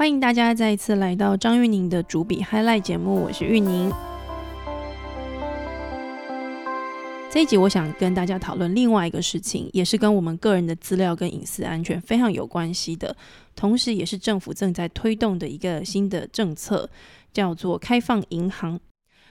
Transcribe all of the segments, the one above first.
欢迎大家再一次来到张玉宁的主笔 Hi Life 节目，我是玉宁。这一集我想跟大家讨论另外一个事情，也是跟我们个人的资料跟隐私安全非常有关系的，同时也是政府正在推动的一个新的政策，叫做开放银行。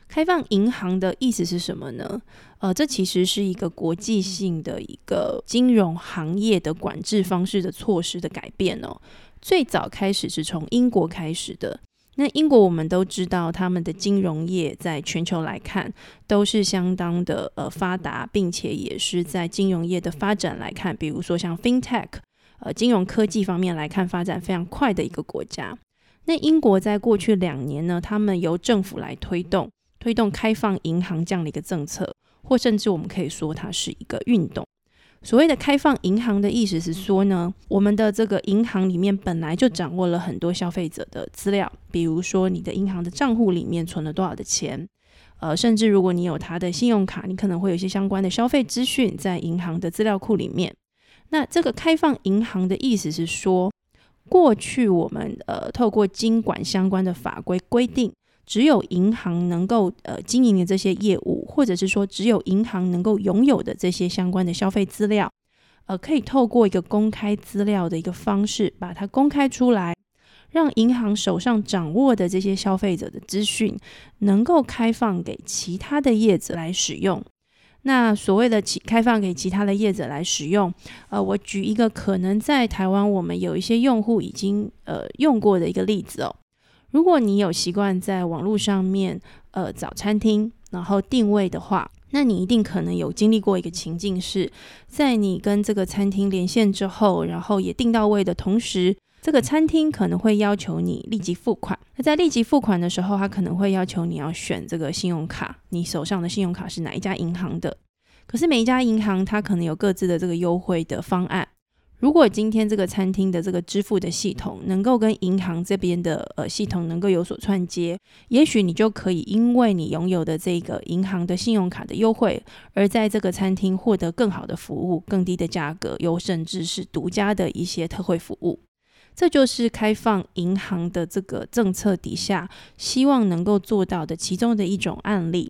开放银行的意思是什么呢？呃，这其实是一个国际性的一个金融行业的管制方式的措施的改变哦。最早开始是从英国开始的。那英国我们都知道，他们的金融业在全球来看都是相当的呃发达，并且也是在金融业的发展来看，比如说像 FinTech，呃，金融科技方面来看发展非常快的一个国家。那英国在过去两年呢，他们由政府来推动。推动开放银行这样的一个政策，或甚至我们可以说它是一个运动。所谓的开放银行的意思是说呢，我们的这个银行里面本来就掌握了很多消费者的资料，比如说你的银行的账户里面存了多少的钱，呃，甚至如果你有他的信用卡，你可能会有一些相关的消费资讯在银行的资料库里面。那这个开放银行的意思是说，过去我们呃透过经管相关的法规规定。只有银行能够呃经营的这些业务，或者是说只有银行能够拥有的这些相关的消费资料，呃，可以透过一个公开资料的一个方式把它公开出来，让银行手上掌握的这些消费者的资讯能够开放给其他的业者来使用。那所谓的其开放给其他的业者来使用，呃，我举一个可能在台湾我们有一些用户已经呃用过的一个例子哦。如果你有习惯在网络上面呃找餐厅，然后定位的话，那你一定可能有经历过一个情境，是在你跟这个餐厅连线之后，然后也订到位的同时，这个餐厅可能会要求你立即付款。那在立即付款的时候，他可能会要求你要选这个信用卡，你手上的信用卡是哪一家银行的？可是每一家银行它可能有各自的这个优惠的方案。如果今天这个餐厅的这个支付的系统能够跟银行这边的呃系统能够有所串接，也许你就可以因为你拥有的这个银行的信用卡的优惠，而在这个餐厅获得更好的服务、更低的价格，又甚至是独家的一些特惠服务。这就是开放银行的这个政策底下，希望能够做到的其中的一种案例。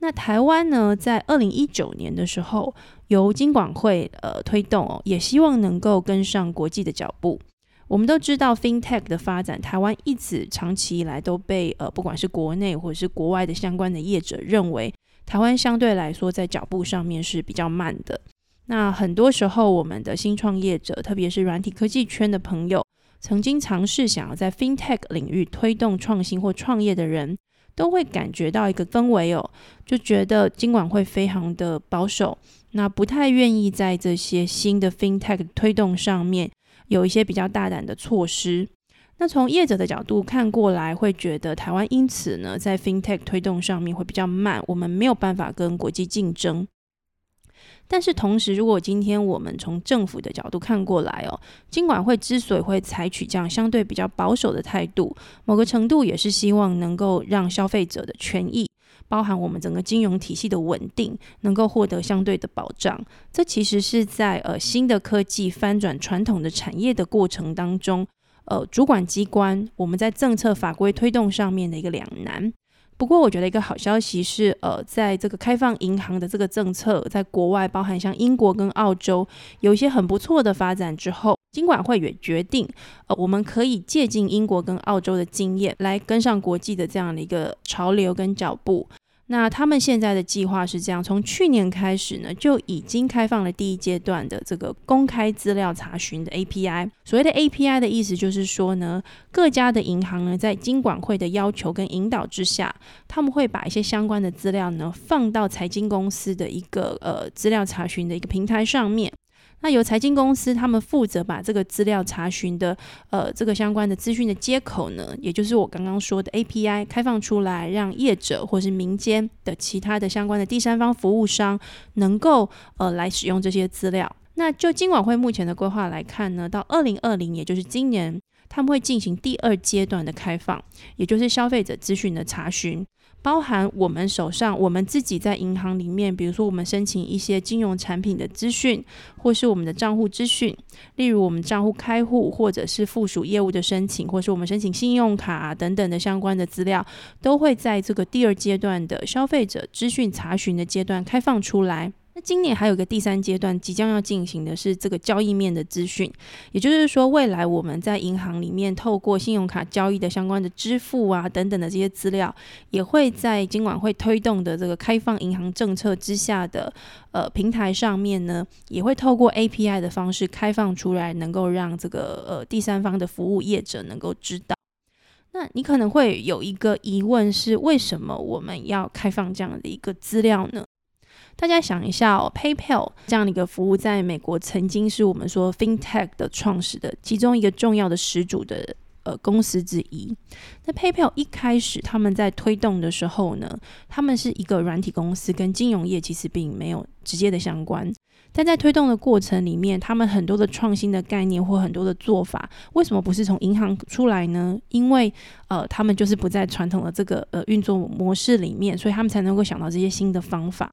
那台湾呢，在二零一九年的时候，由金管会呃推动哦，也希望能够跟上国际的脚步。我们都知道，FinTech 的发展，台湾一直长期以来都被呃不管是国内或者是国外的相关的业者认为，台湾相对来说在脚步上面是比较慢的。那很多时候，我们的新创业者，特别是软体科技圈的朋友，曾经尝试想要在 FinTech 领域推动创新或创业的人。都会感觉到一个氛围哦，就觉得今晚会非常的保守，那不太愿意在这些新的 FinTech 推动上面有一些比较大胆的措施。那从业者的角度看过来，会觉得台湾因此呢，在 FinTech 推动上面会比较慢，我们没有办法跟国际竞争。但是同时，如果今天我们从政府的角度看过来哦，金管会之所以会采取这样相对比较保守的态度，某个程度也是希望能够让消费者的权益，包含我们整个金融体系的稳定，能够获得相对的保障。这其实是在呃新的科技翻转传统的产业的过程当中，呃主管机关我们在政策法规推动上面的一个两难。不过，我觉得一个好消息是，呃，在这个开放银行的这个政策，在国外，包含像英国跟澳洲，有一些很不错的发展之后，金管会也决定，呃，我们可以借鉴英国跟澳洲的经验，来跟上国际的这样的一个潮流跟脚步。那他们现在的计划是这样：从去年开始呢，就已经开放了第一阶段的这个公开资料查询的 API。所谓的 API 的意思就是说呢，各家的银行呢，在金管会的要求跟引导之下，他们会把一些相关的资料呢，放到财经公司的一个呃资料查询的一个平台上面。那由财经公司他们负责把这个资料查询的，呃，这个相关的资讯的接口呢，也就是我刚刚说的 API 开放出来，让业者或是民间的其他的相关的第三方服务商能够呃来使用这些资料。那就金管会目前的规划来看呢，到二零二零，也就是今年，他们会进行第二阶段的开放，也就是消费者资讯的查询。包含我们手上我们自己在银行里面，比如说我们申请一些金融产品的资讯，或是我们的账户资讯，例如我们账户开户，或者是附属业务的申请，或是我们申请信用卡等等的相关的资料，都会在这个第二阶段的消费者资讯查询的阶段开放出来。那今年还有个第三阶段即将要进行的是这个交易面的资讯，也就是说，未来我们在银行里面透过信用卡交易的相关的支付啊等等的这些资料，也会在今晚会推动的这个开放银行政策之下的呃平台上面呢，也会透过 API 的方式开放出来，能够让这个呃第三方的服务业者能够知道。那你可能会有一个疑问是，为什么我们要开放这样的一个资料呢？大家想一下哦，PayPal 这样的一个服务，在美国曾经是我们说 FinTech 的创始的其中一个重要的始祖的呃公司之一。那 PayPal 一开始他们在推动的时候呢，他们是一个软体公司，跟金融业其实并没有直接的相关。但在推动的过程里面，他们很多的创新的概念或很多的做法，为什么不是从银行出来呢？因为呃，他们就是不在传统的这个呃运作模式里面，所以他们才能够想到这些新的方法。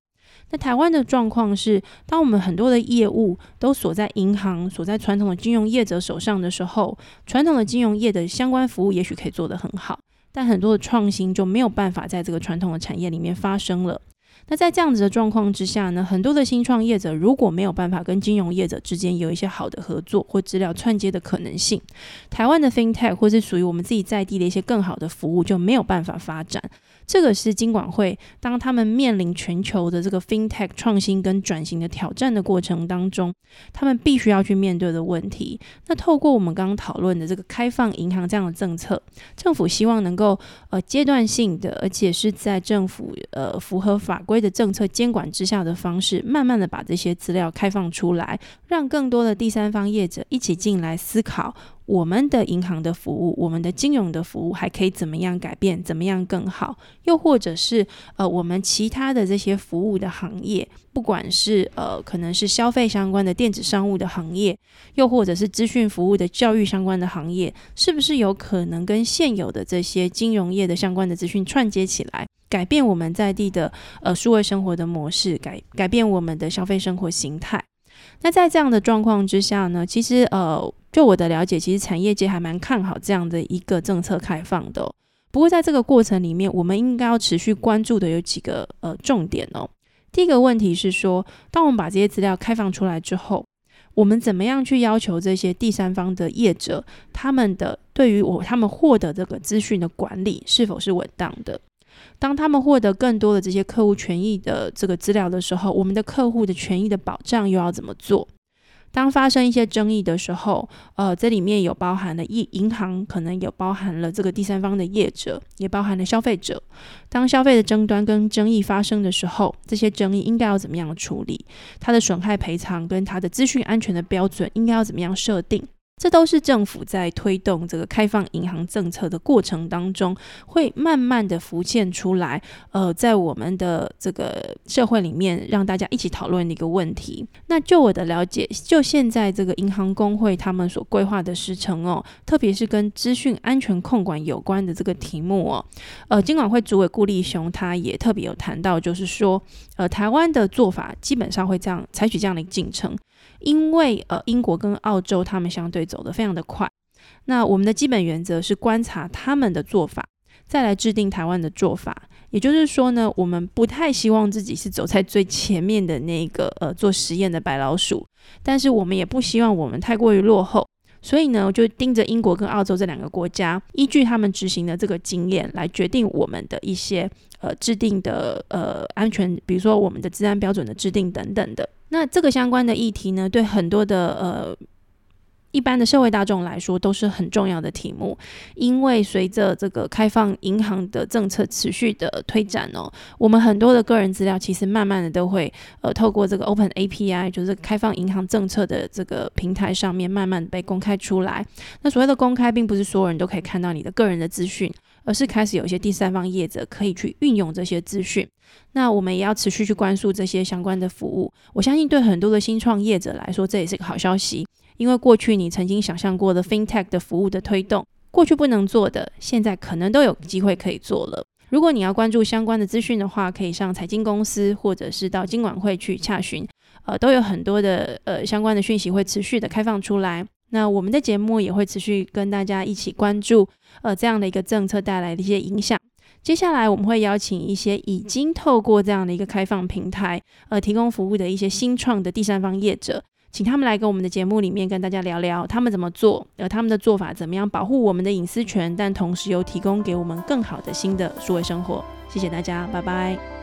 那台湾的状况是，当我们很多的业务都锁在银行、锁在传统的金融业者手上的时候，传统的金融业的相关服务也许可以做得很好，但很多的创新就没有办法在这个传统的产业里面发生了。那在这样子的状况之下呢，很多的新创业者如果没有办法跟金融业者之间有一些好的合作或资料串接的可能性，台湾的 FinTech 或是属于我们自己在地的一些更好的服务就没有办法发展。这个是金管会当他们面临全球的这个 FinTech 创新跟转型的挑战的过程当中，他们必须要去面对的问题。那透过我们刚刚讨论的这个开放银行这样的政策，政府希望能够呃阶段性的，而且是在政府呃符合法规的政策监管之下的方式，慢慢的把这些资料开放出来，让更多的第三方业者一起进来思考。我们的银行的服务，我们的金融的服务还可以怎么样改变？怎么样更好？又或者是呃，我们其他的这些服务的行业，不管是呃，可能是消费相关的电子商务的行业，又或者是资讯服务的教育相关的行业，是不是有可能跟现有的这些金融业的相关的资讯串接起来，改变我们在地的呃数位生活的模式，改改变我们的消费生活形态？那在这样的状况之下呢，其实呃。就我的了解，其实产业界还蛮看好这样的一个政策开放的。不过在这个过程里面，我们应该要持续关注的有几个呃重点哦。第一个问题是说，当我们把这些资料开放出来之后，我们怎么样去要求这些第三方的业者，他们的对于我他们获得这个资讯的管理是否是稳当的？当他们获得更多的这些客户权益的这个资料的时候，我们的客户的权益的保障又要怎么做？当发生一些争议的时候，呃，这里面有包含了银银行，可能有包含了这个第三方的业者，也包含了消费者。当消费的争端跟争议发生的时候，这些争议应该要怎么样处理？它的损害赔偿跟它的资讯安全的标准应该要怎么样设定？这都是政府在推动这个开放银行政策的过程当中，会慢慢的浮现出来。呃，在我们的这个社会里面，让大家一起讨论的一个问题。那就我的了解，就现在这个银行工会他们所规划的时程哦，特别是跟资讯安全控管有关的这个题目哦，呃，金管会主委顾立雄他也特别有谈到，就是说，呃，台湾的做法基本上会这样采取这样的进程。因为呃，英国跟澳洲他们相对走得非常的快，那我们的基本原则是观察他们的做法，再来制定台湾的做法。也就是说呢，我们不太希望自己是走在最前面的那个呃做实验的白老鼠，但是我们也不希望我们太过于落后，所以呢，我就盯着英国跟澳洲这两个国家，依据他们执行的这个经验来决定我们的一些呃制定的呃安全，比如说我们的治安标准的制定等等的。那这个相关的议题呢，对很多的呃一般的社会大众来说都是很重要的题目，因为随着这个开放银行的政策持续的推展哦，我们很多的个人资料其实慢慢的都会呃透过这个 Open API，就是开放银行政策的这个平台上面慢慢被公开出来。那所谓的公开，并不是所有人都可以看到你的个人的资讯。而是开始有一些第三方业者可以去运用这些资讯，那我们也要持续去关注这些相关的服务。我相信对很多的新创业者来说，这也是个好消息，因为过去你曾经想象过的 FinTech 的服务的推动，过去不能做的，现在可能都有机会可以做了。如果你要关注相关的资讯的话，可以上财经公司或者是到金管会去洽询，呃，都有很多的呃相关的讯息会持续的开放出来。那我们的节目也会持续跟大家一起关注呃这样的一个政策带来的一些影响。接下来我们会邀请一些已经透过这样的一个开放平台呃提供服务的一些新创的第三方业者。请他们来跟我们的节目里面跟大家聊聊他们怎么做，呃，他们的做法怎么样保护我们的隐私权，但同时又提供给我们更好的新的数位生活。谢谢大家，拜拜。